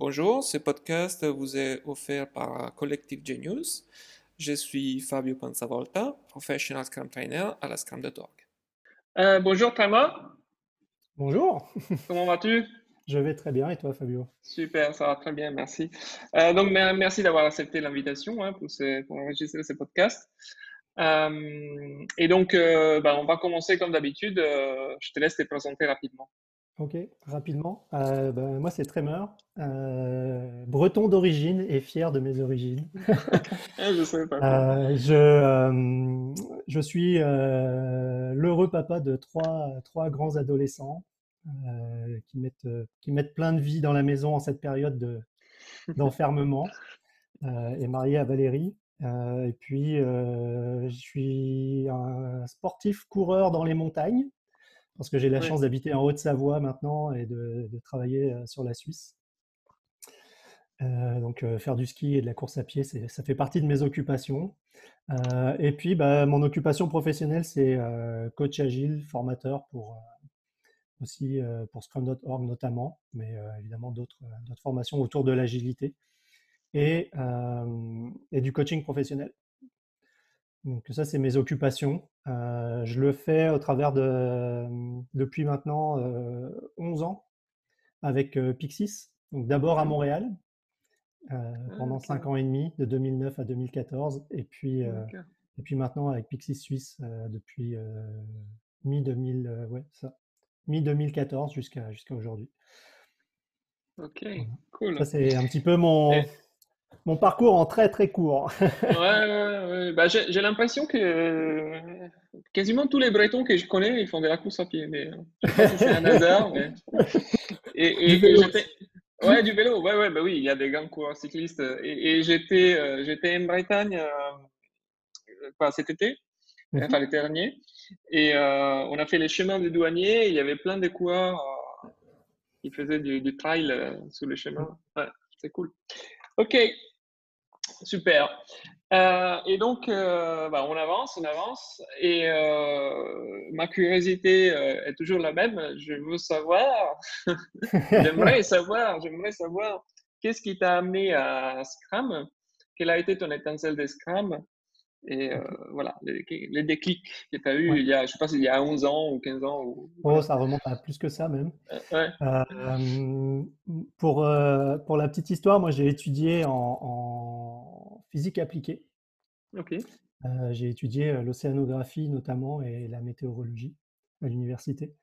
Bonjour, ce podcast vous est offert par Collective Genius. Je suis Fabio Panzavolta, professional Scrum Trainer à la Scrum.org. Euh, bonjour Thomas. Bonjour. Comment vas-tu? Je vais très bien et toi Fabio? Super, ça va très bien, merci. Euh, donc merci d'avoir accepté l'invitation hein, pour, pour, enregistrer ce podcast. Euh, et donc, bah, on va commencer comme d'habitude. je te laisse te présenter rapidement. Ok, rapidement. Euh, ben, moi, c'est Tremor, euh, breton d'origine et fier de mes origines. Ah, je, sais pas. Euh, je, je, suis l'heureux papa de trois, trois grands adolescents qui, mettent, qui mettent plein de vie dans la maison en cette période d'enfermement et marié à Valérie. et puis, je suis un sportif coureur dans les montagnes parce que j'ai la chance d'habiter en Haute-Savoie maintenant et de, travailler euh, sur la Suisse. Euh, donc euh, faire du ski et de la course à pied, ça fait partie de mes occupations. et puis bah, mon occupation professionnelle, c'est coach agile, formateur pour aussi pour Scrum.org notamment, mais évidemment d'autres formations autour de l'agilité et, et, du coaching professionnel. Donc ça, c'est mes occupations. Euh, je le fais au travers de, depuis maintenant 11 euh, ans avec euh, Pixis. Donc d'abord à Montréal ah, pendant 5 ans et demi, de 2009 à 2014, et puis, et puis maintenant avec Pixis Suisse depuis mi 2000, ouais, ça, mi 2014 jusqu'à jusqu'à aujourd'hui. Ok, cool. Ça c'est un petit peu mon mon parcours en très très court. ouais, ouais, ouais. Bah, j'ai l'impression que euh, quasiment tous les Bretons que je connais, ils font de la course à pied. Mais euh, je sais pas si c'est un hasard. Mais... Et, et, du Ouais, du vélo. Ouais, ouais, bah oui, il y a des grands coureurs cyclistes. Et, j'étais euh, j'étais en Bretagne euh, cet été, mhm. enfin l'été dernier. Et on a fait les chemins des douaniers. Il y avait plein de coureurs qui faisaient du, du trail sur les chemins. Ouais, c'est cool. Ok, super. Euh, et donc, euh, bah, on avance, on avance. Et euh, ma curiosité est toujours la même. Je veux savoir, j'aimerais savoir, j'aimerais savoir, qu'est-ce qui t'a amené à Scrum? Quelle a été ton étincelle de Scrum? Et euh, voilà, les, déclics que tu as eu il y a, je sais pas s'il y a 11 ans ou 15 ans. Ou... Oh, ça remonte à plus que ça même. Euh, euh, pour, pour la petite histoire, moi j'ai étudié en, physique appliquée. Ok. j'ai étudié l'océanographie notamment et la météorologie à l'université.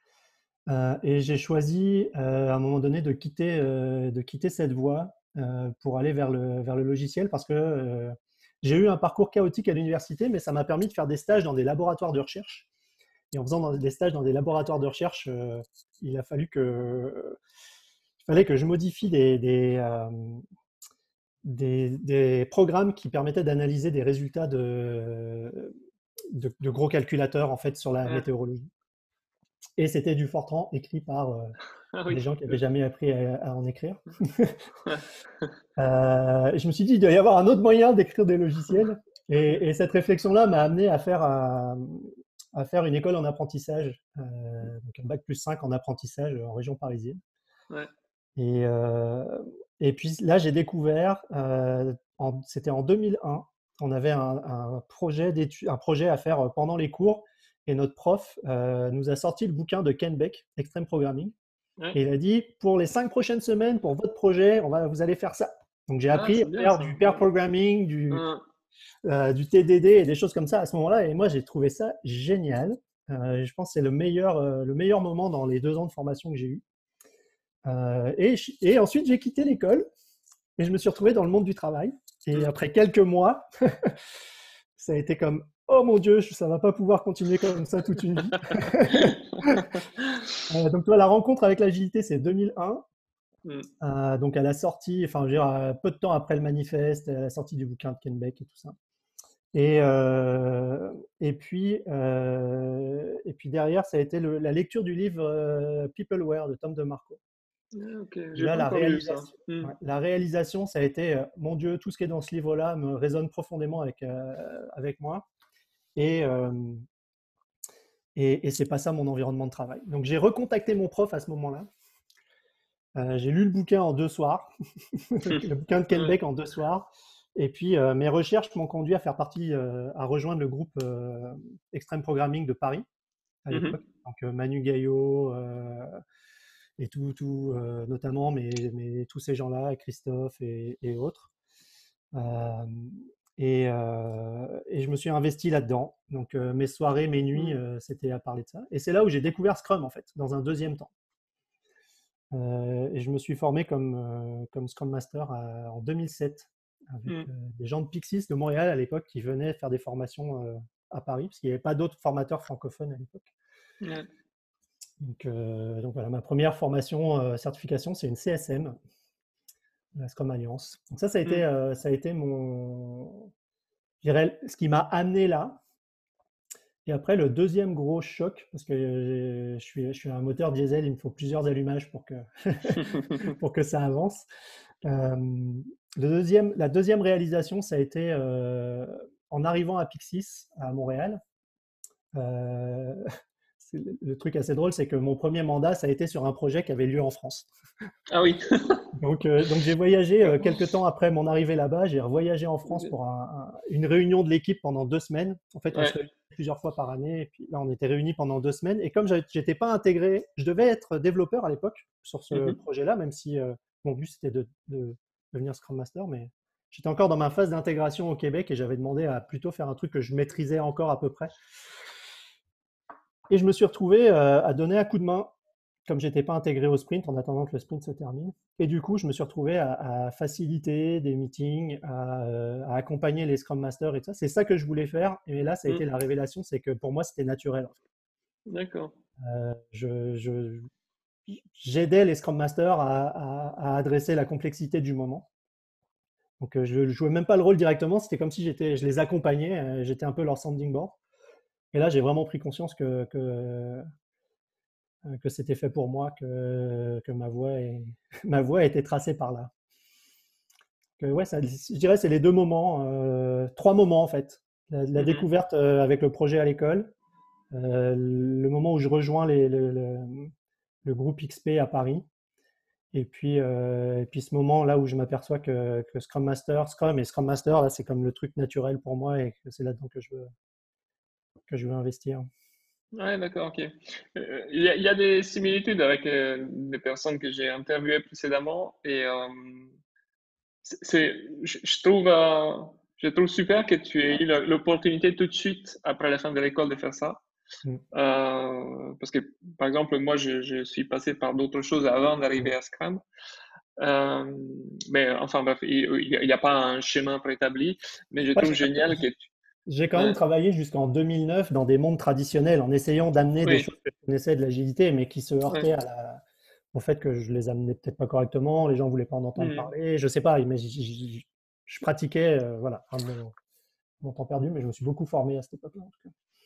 et j'ai choisi à un moment donné de quitter, de quitter cette voie pour aller vers le, vers le logiciel parce que j'ai eu un parcours chaotique à l'université, mais ça m'a permis de faire des stages dans des laboratoires de recherche. Et en faisant des stages dans des laboratoires de recherche, euh, il a fallu que, il fallait que je modifie euh, des, des, programmes qui permettaient d'analyser des résultats de, de, gros calculateurs en fait sur la météorologie. Et c'était du Fortran écrit par euh, ah des gens qui n'avaient jamais appris à, en écrire. euh, je me suis dit, il doit y avoir un autre moyen d'écrire des logiciels. Et, cette réflexion-là m'a amené à faire, à, faire une école en apprentissage, euh, donc un bac plus 5 en apprentissage en région parisienne. Et, euh, et puis là, j'ai découvert, c'était en 2001, on avait un, un projet, un projet à faire pendant les cours et notre prof euh, nous a sorti le bouquin de Ken Beck, Extreme Programming. Et il a dit pour les cinq prochaines semaines, pour votre projet, on va, vous allez faire ça. Donc j'ai ah, appris à faire du pair programming, du, euh, du TDD et des choses comme ça à ce moment-là. Et moi, j'ai trouvé ça génial. Euh, je pense que c'est le meilleur, le meilleur moment dans les deux ans de formation que j'ai eu. Et, et, ensuite, j'ai quitté l'école et je me suis retrouvé dans le monde du travail. Et mmh. après quelques mois, ça a été comme oh mon Dieu, ça va pas pouvoir continuer comme ça toute une vie. Euh, donc, toi, la rencontre avec l'agilité, c'est 2001. Mm. Euh, donc, à la sortie, enfin, je veux dire, euh, peu de temps après le manifeste, à la sortie du bouquin de Ken Beck et tout ça. Et, et, puis, et puis derrière, ça a été la lecture du livre Peopleware de Tom DeMarco. Ah, Là, la réalisation, ça. Mm. la réalisation, ça a été, mon Dieu, tout ce qui est dans ce livre-là me résonne profondément avec, avec moi. Et, euh, et, et c'est pas ça mon environnement de travail. Donc j'ai recontacté mon prof à ce moment-là. j'ai lu le bouquin en deux soirs, le bouquin de Ken Beck en deux soirs. Et puis, mes recherches m'ont conduit à faire partie, à rejoindre le groupe Extreme Programming de Paris à mmh l'époque. Donc, Manu Gaillot et tout, tout notamment, mais, mais, tous ces gens-là, Christophe et, et autres. Et, et, je me suis investi là-dedans. Donc mes soirées, mes nuits, mmh. c'était à parler de ça. Et c'est là où j'ai découvert Scrum, en fait, dans un deuxième temps. et je me suis formé comme, comme Scrum Master en 2007 avec mmh. des gens de Pixis de Montréal à l'époque qui venaient faire des formations à Paris, parce qu'il n'y avait pas d'autres formateurs francophones à l'époque. Donc, donc, voilà, ma première formation, certification, c'est une CSM, la Scrum Alliance. Donc ça, ça a été, mmh. ça a été mon, je dirais, ce qui m'a amené là. Et après, le deuxième gros choc, parce que je suis, je suis un moteur diesel, il me faut plusieurs allumages pour que, pour que ça avance. le deuxième, la deuxième réalisation, ça a été en arrivant à Pixis, à Montréal le truc assez drôle, c'est que mon premier mandat, ça a été sur un projet qui avait lieu en France. Ah oui. donc, euh, donc j'ai voyagé euh, quelques temps après mon arrivée là-bas. J'ai voyagé en France pour une réunion de l'équipe pendant deux semaines. En fait, on se réunit plusieurs fois par année. Et puis là, on était réunis pendant deux semaines. Et comme j'étais pas intégré, je devais être développeur à l'époque sur ce mhm. projet-là, même si euh, mon but c'était de, de, devenir Scrum Master, mais j'étais encore dans ma phase d'intégration au Québec et j'avais demandé à plutôt faire un truc que je maîtrisais encore à peu près. Et je me suis retrouvé euh, à donner un coup de main, comme j'étais pas intégré au sprint, en attendant que le sprint se termine. Et du coup, je me suis retrouvé à, faciliter des meetings, euh, à, accompagner les Scrum Masters et tout ça. C'est ça que je voulais faire. Et là, ça a mmh. été la révélation, c'est que pour moi, c'était naturel. D'accord. Euh, je, j'aidais les Scrum Masters à, adresser la complexité du moment. Donc, je ne jouais même pas le rôle directement, c'était comme si j'étais, je les accompagnais, j'étais un peu leur sounding board. Et là, j'ai vraiment pris conscience que, que, euh, que c'était fait pour moi, que, que ma, voix est, ma voix a été tracée par là. Que, ouais, ça, je dirais c'est les deux moments, euh, trois moments en fait. La, mmh découverte euh, avec le projet à l'école, le moment où je rejoins les, le, groupe XP à Paris, et puis, et puis ce moment là où je m'aperçois que, que, Scrum Master, Scrum et Scrum Master, là c'est comme le truc naturel pour moi et que c'est là-dedans que je veux, que je veux investir. Ouais, d'accord, ok. Euh, il y, a des similitudes avec euh, des personnes que j'ai interviewées précédemment et euh, c'est, je, trouve, je trouve super que tu aies eu l'opportunité tout de suite après la fin de l'école de faire ça. Mm. parce que, par exemple, moi, je, suis passé par d'autres choses avant d'arriver à Scrum. mais enfin, bref, il n'y a, pas un schéma préétabli, mais je trouve génial que tu, j'ai quand même travaillé jusqu'en 2009 dans des mondes traditionnels en essayant d'amener des choses que je connaissais de l'agilité, mais qui se heurtaient au fait que je les amenais peut-être pas correctement, les gens voulaient pas en entendre mmh. parler, je sais pas, mais je pratiquais, euh, voilà, mon, temps perdu, mais je me suis beaucoup formé à cette époque-là.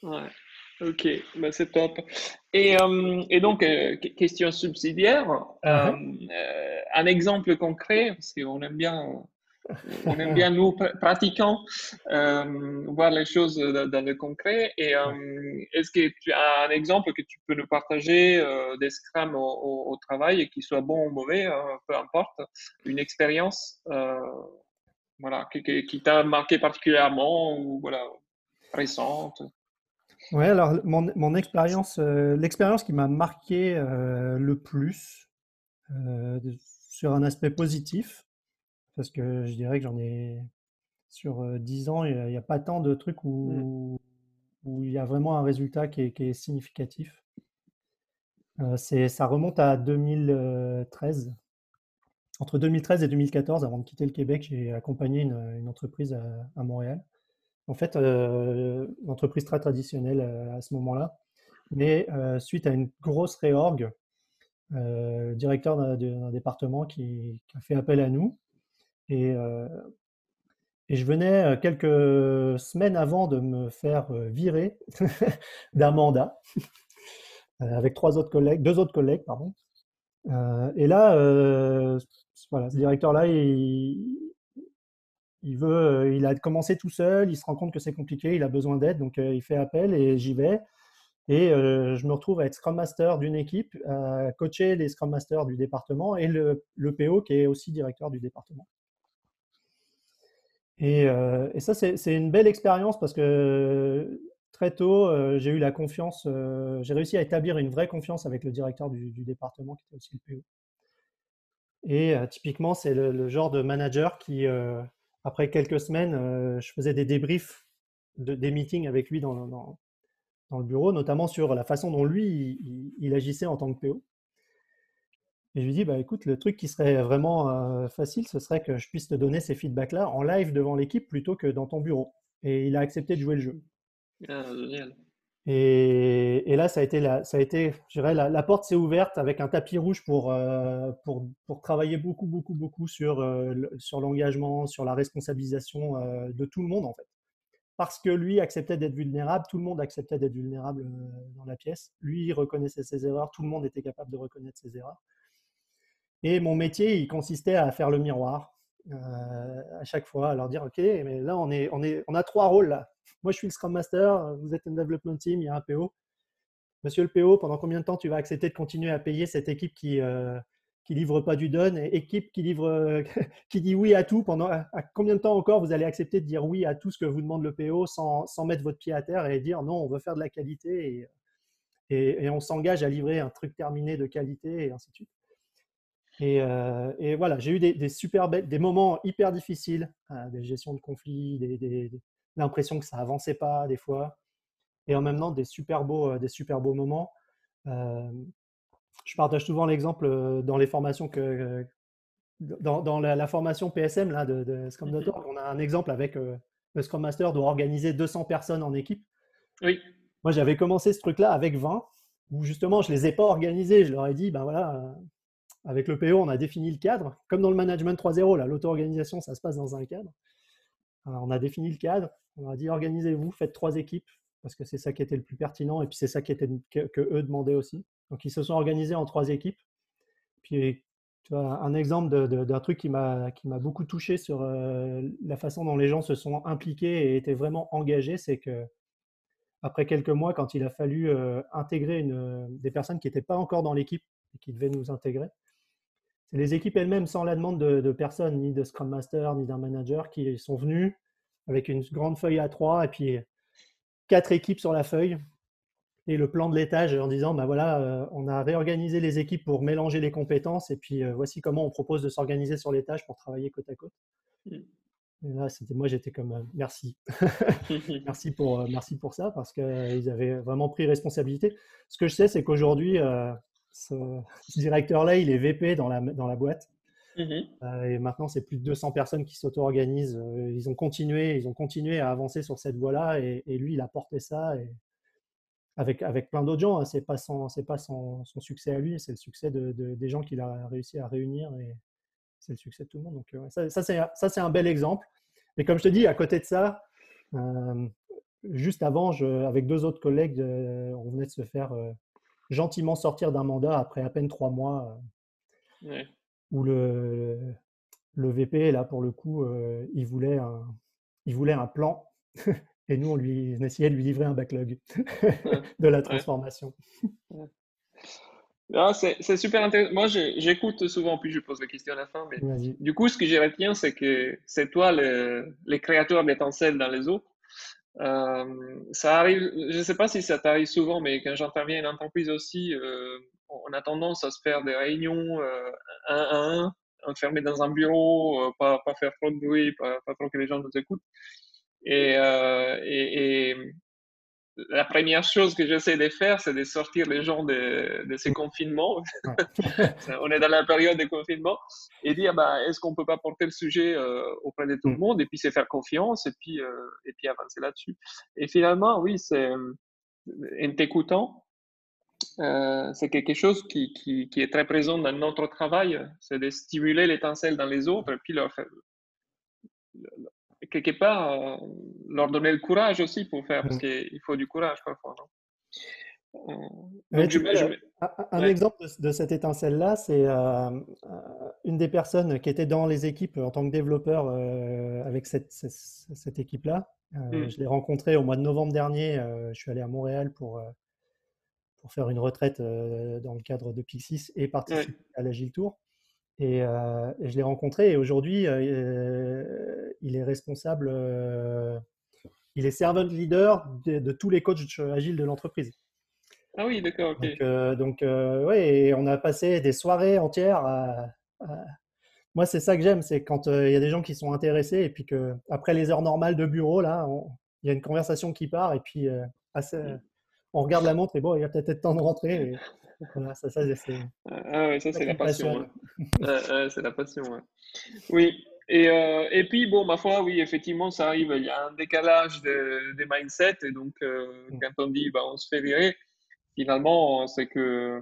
Ouais. Ok, bah, c'est top. Et, euh, et donc, euh, question subsidiaire, uh-huh. un exemple concret, parce qu'on aime bien on aime bien, nous, pratiquants, euh, voir les choses dans le concret. Et euh, est-ce que tu as un exemple que tu peux nous partager euh, au, travail et qui soit bon ou mauvais, peu importe, une expérience voilà, qui, t'a marqué particulièrement ou voilà, récente Oui, alors mon, expérience, l'expérience qui m'a marqué le plus sur un aspect positif, parce que je dirais que j'en ai sur 10 ans, il n'y a, pas tant de trucs mmh. où, il y a vraiment un résultat qui est, significatif. c'est, ça remonte à 2013. Entre 2013 et 2014, avant de quitter le Québec, j'ai accompagné une, entreprise à, Montréal. En fait, une entreprise très traditionnelle à ce moment-là. Mais suite à une grosse réorgue, le directeur d'un, département qui, a fait appel à nous et, je venais quelques semaines avant de me faire virer d'un mandat avec trois autres collègues, deux autres collègues, pardon. et là, ce directeur-là, il, veut, il a commencé tout seul, il se rend compte que c'est compliqué, il a besoin d'aide, donc il fait appel et j'y vais. Et je me retrouve à être Scrum Master d'une équipe, à coacher les Scrum Masters du département et le PO qui est aussi directeur du département. Et, et ça, c'est une belle expérience parce que très tôt, j'ai eu la confiance, j'ai réussi à établir une vraie confiance avec le directeur du, département qui était aussi le PO. Et typiquement, c'est le, genre de manager qui, après quelques semaines, je faisais des débriefs de, des meetings avec lui dans, le bureau, notamment sur la façon dont lui, il, agissait en tant que PO. Et je lui dis, bah, écoute, le truc qui serait vraiment facile, ce serait que je puisse te donner ces feedbacks-là en live devant l'équipe plutôt que dans ton bureau. Et il a accepté de jouer le jeu. Ah, génial. Et, là, ça a été, la, ça a été je dirais, la, porte s'est ouverte avec un tapis rouge pour, euh, pour, pour, travailler beaucoup, beaucoup, beaucoup sur, euh, sur l'engagement, sur la responsabilisation euh, de tout le monde, en fait. Parce que lui acceptait d'être vulnérable, tout le monde acceptait d'être vulnérable dans la pièce. Lui, il reconnaissait ses erreurs, tout le monde était capable de reconnaître ses erreurs. Et mon métier, il consistait à faire le miroir à chaque fois, à leur dire, OK, mais là, on, est, on, est, on a trois rôles là moi, je suis le Scrum Master, vous êtes un development team, il y a un PO. Monsieur le PO, pendant combien de temps tu vas accepter de continuer à payer cette équipe qui euh, livre pas du done, et équipe qui livre, euh, qui dit oui à tout pendant à, combien de temps encore vous allez accepter de dire oui à tout ce que vous demande le PO sans, sans mettre votre pied à terre et dire non, on veut faire de la qualité et, et, on s'engage à livrer un truc terminé de qualité et ainsi de suite. Et, euh, et voilà, j'ai eu des, des, super des moments hyper difficiles, des gestions de conflits, des, des, l'impression que ça avançait pas des fois, et en même temps des super beaux, euh, des super beaux moments. Euh, je partage souvent l'exemple euh, dans les formations que dans, la, formation PSM là, de, de Scrum.org, on a un exemple avec le Scrum Master doit organiser 200 personnes en équipe. Oui. Moi, j'avais commencé ce truc-là avec 20, où justement, je ne les ai pas organisés. Je leur ai dit, ben voilà, avec le PO, on a défini le cadre. Comme dans le management 3.0, l'auto-organisation, ça se passe dans un cadre. on a défini le cadre. On a dit organisez-vous, faites trois équipes, parce que c'est ça qui était le plus pertinent, et puis c'est ça qui était, que, eux demandaient aussi. Donc ils se sont organisés en trois équipes. Puis tu vois, un exemple d'un truc qui m'a beaucoup touché sur euh, la façon dont les gens se sont impliqués et étaient vraiment engagés, c'est que après quelques mois, quand il a fallu euh, intégrer des personnes qui n'étaient pas encore dans l'équipe et qui devaient nous intégrer, c'est les équipes elles-mêmes, sans la demande de, de personne, ni de Scrum Master, ni d'un manager, qui sont venus avec une grande feuille A3 et puis quatre équipes sur la feuille et le plan de l'étage en disant bah voilà, euh, on a réorganisé les équipes pour mélanger les compétences et puis euh, voici comment on propose de s'organiser sur l'étage pour travailler côte à côte. Mm. Et là, c'était moi, j'étais comme euh, merci, merci pour merci pour ça parce qu'ils avaient vraiment pris responsabilité. Ce que je sais, c'est qu'aujourd'hui, ce, ce directeur-là, il est VP dans la dans la boîte. Mmh euh, et maintenant, c'est plus de 200 personnes qui s'auto-organisent. Euh, ils ont continué, ils ont continué à avancer sur cette voie-là, et, lui, il a porté ça, et avec, avec plein d'autres gens. Hein. C'est pas son, c'est pas son, son, succès à lui, c'est le succès de, des gens qu'il a réussi à réunir, et c'est le succès de tout le monde. Donc euh, ça, ça c'est, ça, c'est un bel exemple. Et comme je te dis, à côté de ça, juste avant, je, avec deux autres collègues, on venait de se faire gentiment sortir d'un mandat après à peine trois mois. Ouais où le, le VP, là, pour le coup, euh, il, voulait un, il voulait un plan. et nous, on, lui, essayait de lui livrer un backlog de la transformation. c'est super intéressant. Moi, j'écoute souvent, puis je pose la question à la fin. Mais du coup, ce que j'ai retenu, c'est que c'est toi le, les créateurs d'étincelles dans les autres. Euh, ça arrive, je ne sais pas si ça t'arrive souvent, mais quand j'interviens en entreprise aussi, euh, on a tendance à se faire des réunions euh, un à un, enfermés dans un bureau, euh, pas, pas faire trop de bruit, pas, pas, trop que les gens nous écoutent. Et, euh, et, et la première chose que j'essaie de faire, c'est de sortir les gens de, de ces confinements. on est dans la période de confinement et dire bah, est-ce qu'on peut pas porter le sujet euh, auprès de tout le mm. monde et puis se faire confiance et puis, euh, et puis avancer là-dessus. Et finalement, oui, c'est en t'écoutant, euh, c'est quelque chose qui, qui, qui, est très présent dans notre travail, c'est de stimuler l'étincelle dans les autres et puis leur faire, quelque part, euh, leur donner le courage aussi pour faire, parce mmh. qu'il faut du courage parfois. Euh, un, exemple de, cette étincelle-là, c'est une des personnes qui était dans les équipes en tant que développeur avec cette, cette, équipe-là. Mmh. Je l'ai rencontré au mois de novembre dernier. je suis allé à Montréal pour pour faire une retraite dans le cadre de Pixis et participer à l'Agile Tour. Et, je l'ai rencontré et aujourd'hui, il est responsable, il est servant leader de, tous les coachs agiles de l'entreprise. Ah oui, d'accord, ok. Donc, ouais, on a passé des soirées entières Moi, c'est ça que j'aime, c'est quand il y a des gens qui sont intéressés et puis que après les heures normales de bureau, là, il y a une conversation qui part et puis assez, on regarde la montre et bon, il y a peut-être temps de rentrer. Voilà, ça, ça c'est. Ah ouais, ça c'est la passion. c'est la passion. Oui. Et, euh, et, puis, bon, ma foi, oui, effectivement, ça arrive. Il y a un décalage de, des mindsets. Et donc, euh, mm. quand on dit, bah, on se fait virer, finalement, c'est que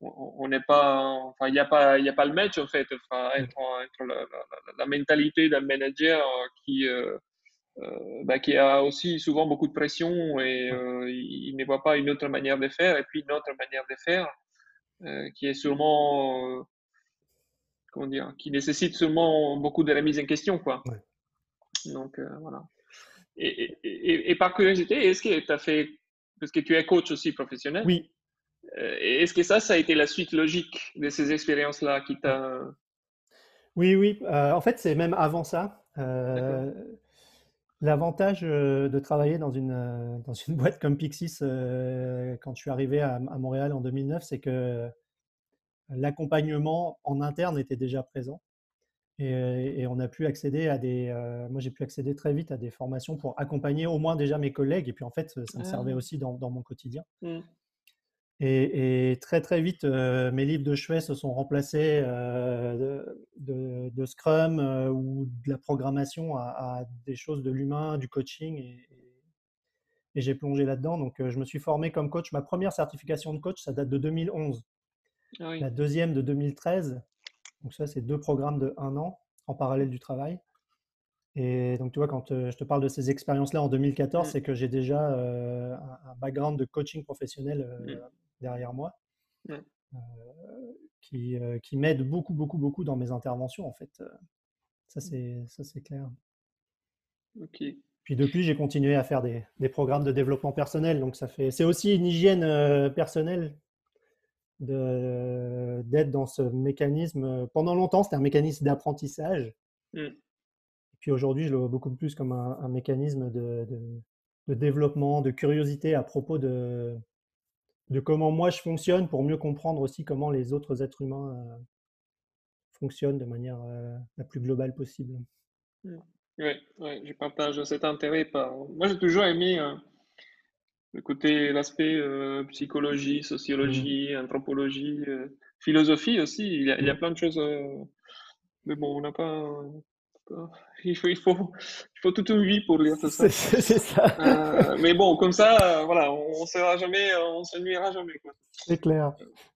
on n'est pas, enfin, il n'y a pas, il a pas le match en fait. Enfin, mm. entre, la, la, mentalité d'un manager qui, euh, euh, bah, qui a aussi souvent beaucoup de pression et euh, il, ne voit pas une autre manière de faire et puis une autre manière de faire euh, qui est sûrement comment dire qui nécessite sûrement beaucoup de remise en question quoi. Donc voilà. Et, et, et, par curiosité est-ce que tu as fait parce que tu es coach aussi professionnel oui. est-ce que ça ça a été la suite logique de ces expériences là qui t'a oui oui en fait c'est même avant ça L'avantage de travailler dans une, dans une boîte comme Pixis quand je suis arrivé à, Montréal en 2009, c'est que l'accompagnement en interne était déjà présent. Et, on a pu accéder à des. moi, j'ai pu accéder très vite à des formations pour accompagner au moins déjà mes collègues. Et puis, en fait, ça me servait ah. aussi dans, dans mon quotidien. Mmh. Et, très très vite, euh, mes livres de chevet se sont remplacés euh, de, Scrum euh, ou de la programmation à, des choses de l'humain, du coaching. Et, j'ai plongé là-dedans. Donc, je me suis formé comme coach. Ma première certification de coach, ça date de 2011. Ah la deuxième de 2013. Donc, ça, c'est deux programmes de un an en parallèle du travail. Et donc, tu vois, quand je te parle de ces expériences-là en 2014, mmh. c'est que j'ai déjà un, background de coaching professionnel mmh derrière moi, euh, qui, euh, qui m'aide beaucoup, beaucoup, beaucoup dans mes interventions, en fait. Euh, ça, mmh. c'est, ça, c'est clair. Ok. Puis depuis, j'ai continué à faire des, des, programmes de développement personnel. Donc, ça fait, c'est aussi une hygiène personnelle de, d'être dans ce mécanisme. Pendant longtemps, c'était un mécanisme d'apprentissage. Mmh. Et puis aujourd'hui, je le vois beaucoup plus comme un, un mécanisme de, de, de, développement, de curiosité à propos de, de comment moi je fonctionne pour mieux comprendre aussi comment les autres êtres humains euh, fonctionnent de manière euh, la plus globale possible. Oui, mmh. ouais, je partage cet intérêt. Par... Moi, j'ai toujours aimé euh, le côté, l'aspect psychologie, sociologie, mmh. anthropologie, philosophie aussi. Il y, a, il y a, mmh. plein de choses. mais bon, on n'a pas il faut, il faut, il faut toute une vie pour lire tout ça. C'est ça. Euh, mais bon, comme ça, euh, voilà, on ne sera jamais, euh, on s'ennuiera jamais. C'est clair.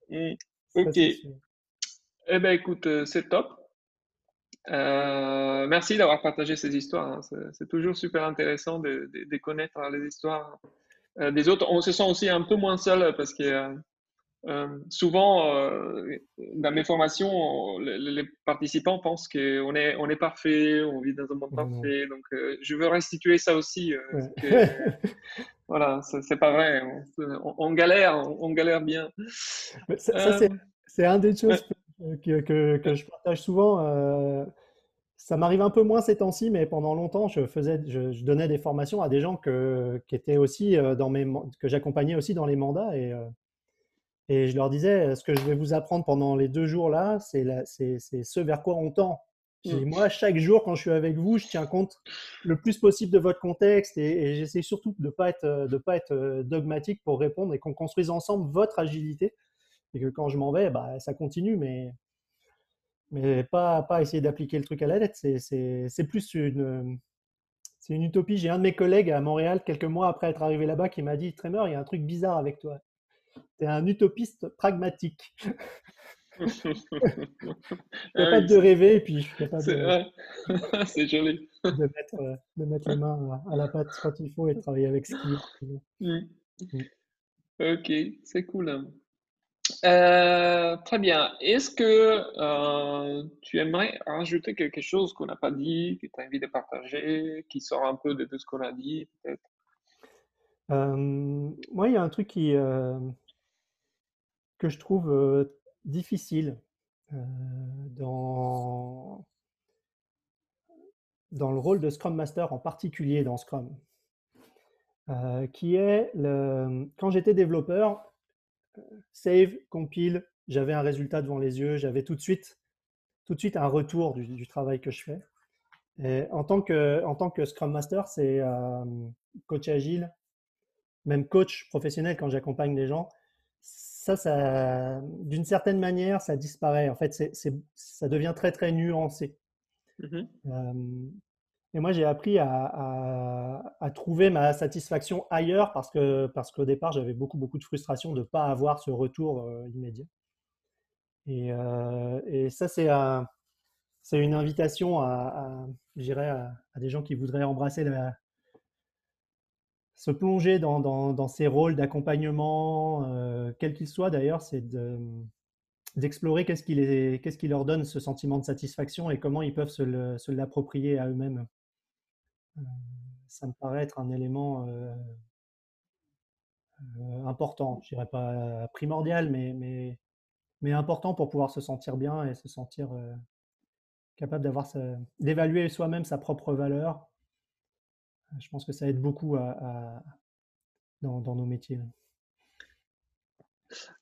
Mm. ok. eh ben, écoute, c'est top. merci d'avoir partagé ces histoires. Hein. C'est toujours super intéressant de, de, de, connaître les histoires des autres. On se sent aussi un peu moins seul parce que euh, souvent, euh, dans mes formations, les, participants pensent qu'on est, on est parfait, on vit dans un monde parfait. Donc, euh, je veux restituer ça aussi. voilà, c'est pas vrai. On, galère, on, galère bien. ça, c'est un des choses que, que, que, je partage souvent. ça m'arrive un peu moins ces temps-ci, mais pendant longtemps, je, faisais, je, donnais des formations à des gens que, qui étaient aussi dans mes, que j'accompagnais aussi dans les mandats. Et, et je leur disais, ce que je vais vous apprendre pendant les deux jours là, c'est ce vers quoi on tend. Mmh. Moi, chaque jour, quand je suis avec vous, je tiens compte le plus possible de votre contexte et, j'essaie surtout de ne pas, être, de pas être euh, dogmatique pour répondre et qu'on construise ensemble votre agilité. Et que quand je m'en vais, bah, ça continue, mais, mais pas, pas essayer d'appliquer le truc à la lettre. C'est plus une, c'est une utopie. J'ai un de mes collègues à Montréal, quelques mois après être arrivé là-bas, qui m'a dit Tremor, il y a un truc bizarre avec toi tu es un utopiste pragmatique. capable de rêver et puis je suis capable de, c'est joli. de, mettre, euh, de mettre les mains à la pâte quand il faut et de travailler avec ce qu'il faut. Mm. Mm. Ok, c'est cool. Euh, très bien. Est-ce que euh, tu aimerais rajouter quelque chose qu'on n'a pas dit, que tu as envie de partager, qui sort un peu de tout ce qu'on a dit, peut-être? Moi, il y a un truc qui, que je trouve difficile dans, dans le rôle de Scrum Master, en particulier dans Scrum, qui est le, quand j'étais développeur, save, compile, j'avais un résultat devant les yeux, j'avais tout de suite, tout de suite un retour du, travail que je fais. En, tant que, en tant que Scrum Master, c'est coach agile, même coach professionnel quand j'accompagne les gens, ça, ça d'une certaine manière, ça disparaît. En fait, c'est, ça devient très, très nuancé. Mmh et moi, j'ai appris à, à, trouver ma satisfaction ailleurs parce, que, parce qu'au départ, j'avais beaucoup, beaucoup de frustration de ne pas avoir ce retour immédiat. Et, et ça, c'est, c'est une invitation à, à, à, à, des gens qui voudraient embrasser la, se plonger dans, ces rôles d'accompagnement, euh, quels qu'ils soient d'ailleurs, c'est d'explorer qu'est-ce qui, leur donne ce sentiment de satisfaction et comment ils peuvent se, l'approprier à eux-mêmes. Euh, ça me paraît être un élément euh, important, je dirais pas primordial, mais, mais, mais, important pour pouvoir se sentir bien et se sentir capable d'évaluer soi-même sa propre valeur je pense que ça aide beaucoup dans, nos métiers.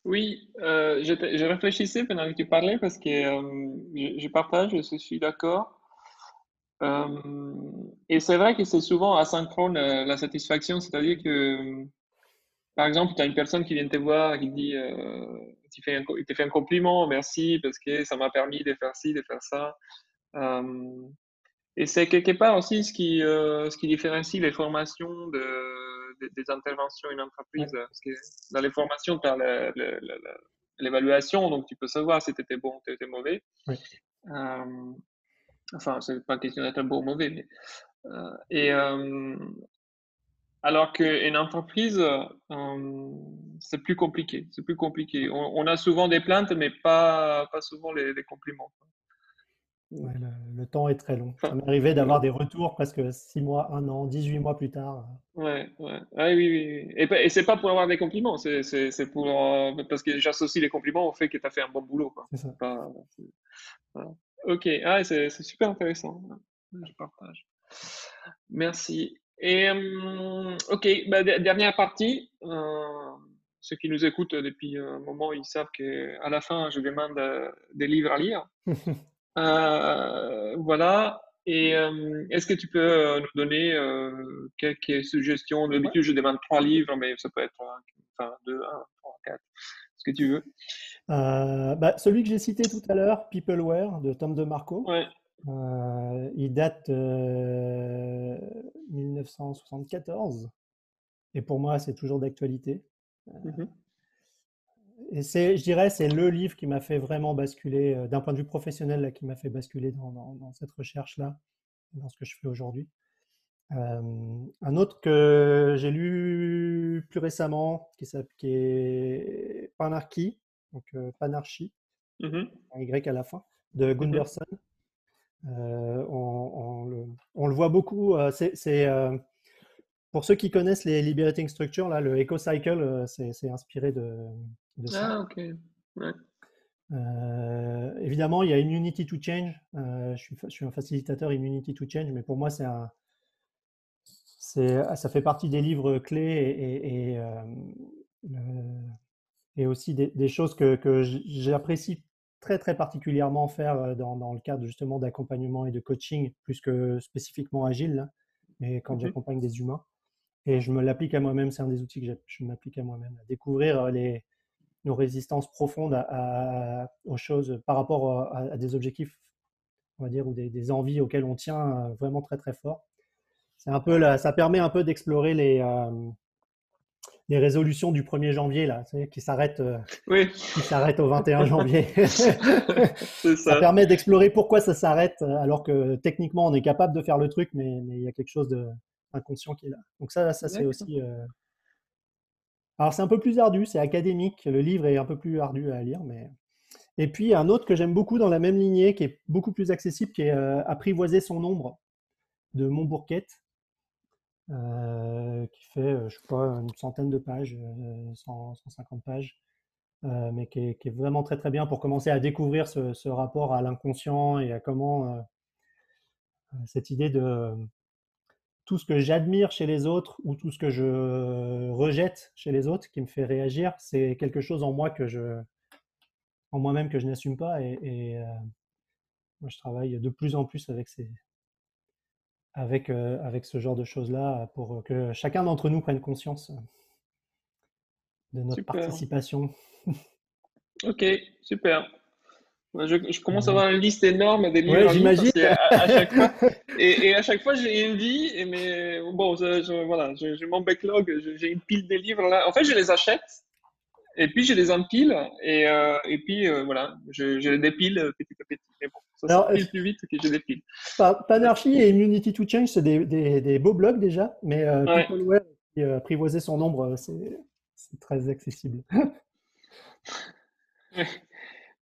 Oui, euh, je, réfléchissais pendant que tu parlais parce que euh, je, partage, je suis d'accord. Euh, et c'est vrai que c'est souvent asynchrone la satisfaction, c'est-à-dire que, par exemple, tu as une personne qui vient te voir et qui dit, il te fait un compliment, merci parce que ça m'a permis de faire ci, de faire ça. Et c'est quelque part aussi ce qui, euh, ce qui différencie les formations de, des interventions en entreprise. Parce que dans les formations, tu as l'évaluation, donc tu peux savoir si tu étais bon ou tu étais mauvais. Oui. Euh, enfin, c'est pas question d'être bon ou mauvais. Mais, euh, et alors qu'une entreprise, c'est plus compliqué. C'est plus compliqué. On, a souvent des plaintes, mais pas, pas souvent les, les compliments. Mmh. le, temps est très long. Ça m'est arrivé d'avoir des retours presque 6 mois, 1 an, 18 mois plus tard. Ouais, ouais. oui, oui, Et, et c'est pas pour avoir des compliments, c'est pour. Euh, parce que j'associe les compliments au fait que tu as fait un bon boulot. C'est ça. Ok, ah, c'est super intéressant. Je partage. Merci. Et, hum, ok, bah, dernière partie. Euh, ceux qui nous écoutent depuis un moment, ils savent qu'à la fin, je demande euh, des livres à lire. Euh, voilà. Et euh, est-ce que tu peux euh, nous donner quelques suggestions? D'habitude, je demande trois livres, mais ça peut être enfin, deux, un, trois, quatre, ce que tu veux? Bah, celui que j'ai cité tout à l'heure, Peopleware, de Tom DeMarco. Ouais. il date de 1974. Et pour moi, c'est toujours d'actualité. Mmh et c'est, je dirais, c'est le livre qui m'a fait vraiment basculer, euh, d'un point de vue professionnel, là, qui m'a fait basculer dans, dans, cette recherche-là, dans ce que je fais aujourd'hui. un autre que j'ai lu plus récemment, qui, qui est Panarchy, donc euh, Panarchy, mmh un Y à la fin, de mmh Gunderson. Euh, on, le, on, le, voit beaucoup. c'est, pour ceux qui connaissent les liberating structures, là, le EcoCycle, c'est inspiré de, ah, ok. Euh, évidemment, il y a une Unity to Change. Euh, je, suis, un facilitateur in Unity to Change, mais pour moi, c'est un, ça fait partie des livres clés et, et, euh, aussi des, choses que, j'apprécie très très particulièrement faire dans, le cadre justement d'accompagnement et de coaching, plus que spécifiquement agile, mais quand j'accompagne des humains. Et je me l'applique à moi-même, c'est un des outils que je m'applique à moi-même, à découvrir les, nos résistances profondes à, aux choses par rapport à, des objectifs, on va dire, ou des, envies auxquelles on tient euh, vraiment très très fort. C'est un peu là, ça permet un peu d'explorer les, euh, les résolutions du 1er janvier là, qui s'arrêtent euh, oui. qui s'arrête au 21 janvier. ça. ça. permet d'explorer pourquoi ça s'arrête alors que techniquement on est capable de faire le truc, mais, mais il y a quelque chose d'inconscient qui est là. Donc ça, ça c'est aussi alors c'est un peu plus ardu, c'est académique, le livre est un peu plus ardu à lire, mais... Et puis un autre que j'aime beaucoup dans la même lignée, qui est beaucoup plus accessible, qui est euh, Apprivoiser son ombre de Montbourquette, euh, qui fait, euh, je crois, une centaine de pages, 150 pages, mais qui est, vraiment très très bien pour commencer à découvrir ce, rapport à l'inconscient et à comment cette idée de tout ce que j'admire chez les autres ou tout ce que je rejette chez les autres qui me fait réagir, c'est quelque chose en moi que je, en moi-même que je n'assume pas et, moi je travaille de plus en plus avec ces, avec, avec ce genre de choses-là pour que chacun d'entre nous prenne conscience de notre participation. ok, super. Je, commence à avoir une liste énorme des livres. Ouais, j'imagine. À, chaque fois, et, à chaque fois, j'ai une vie. Et mais bon, voilà, j'ai mon backlog, j'ai une pile de livres là. En fait, je les achète. Et puis, je les empile. Et, euh, et puis, euh, voilà, je, je, les dépile petit à petit. Mais bon, ça Alors, plus vite que je dépile. Panarchy et Immunity to Change, c'est des, des, des, beaux blogs déjà. Mais euh, ouais. qui apprivoiser son nombre, c'est très accessible.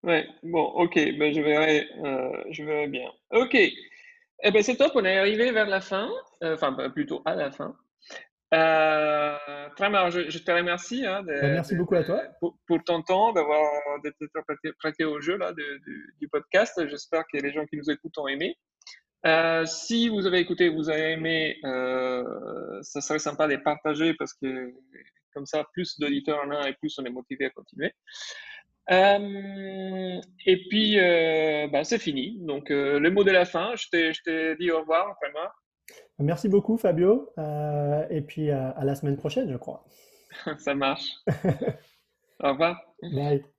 Ouais, bon, ok, ben je verrai, euh, je verrai bien. Ok, eh ben c'est top, on est arrivé vers la fin, euh, enfin ben, plutôt à la fin. Euh, je, je, te remercie. Hein, ben, merci beaucoup à toi. Pour, ton temps, d'avoir d'être prêté, au jeu là, du podcast. J'espère que les gens qui nous écoutent ont aimé. Euh, si vous avez écouté, vous avez aimé, ça serait sympa de les partager parce que comme ça, plus d'auditeurs en a et plus on est motivé à continuer. Euh, et puis, euh, bah, c'est fini. Donc, euh, le mot de la fin, je t'ai dit au revoir, vraiment. Merci beaucoup, Fabio. et puis, à la semaine prochaine, je crois. Ça marche. au revoir. Bye.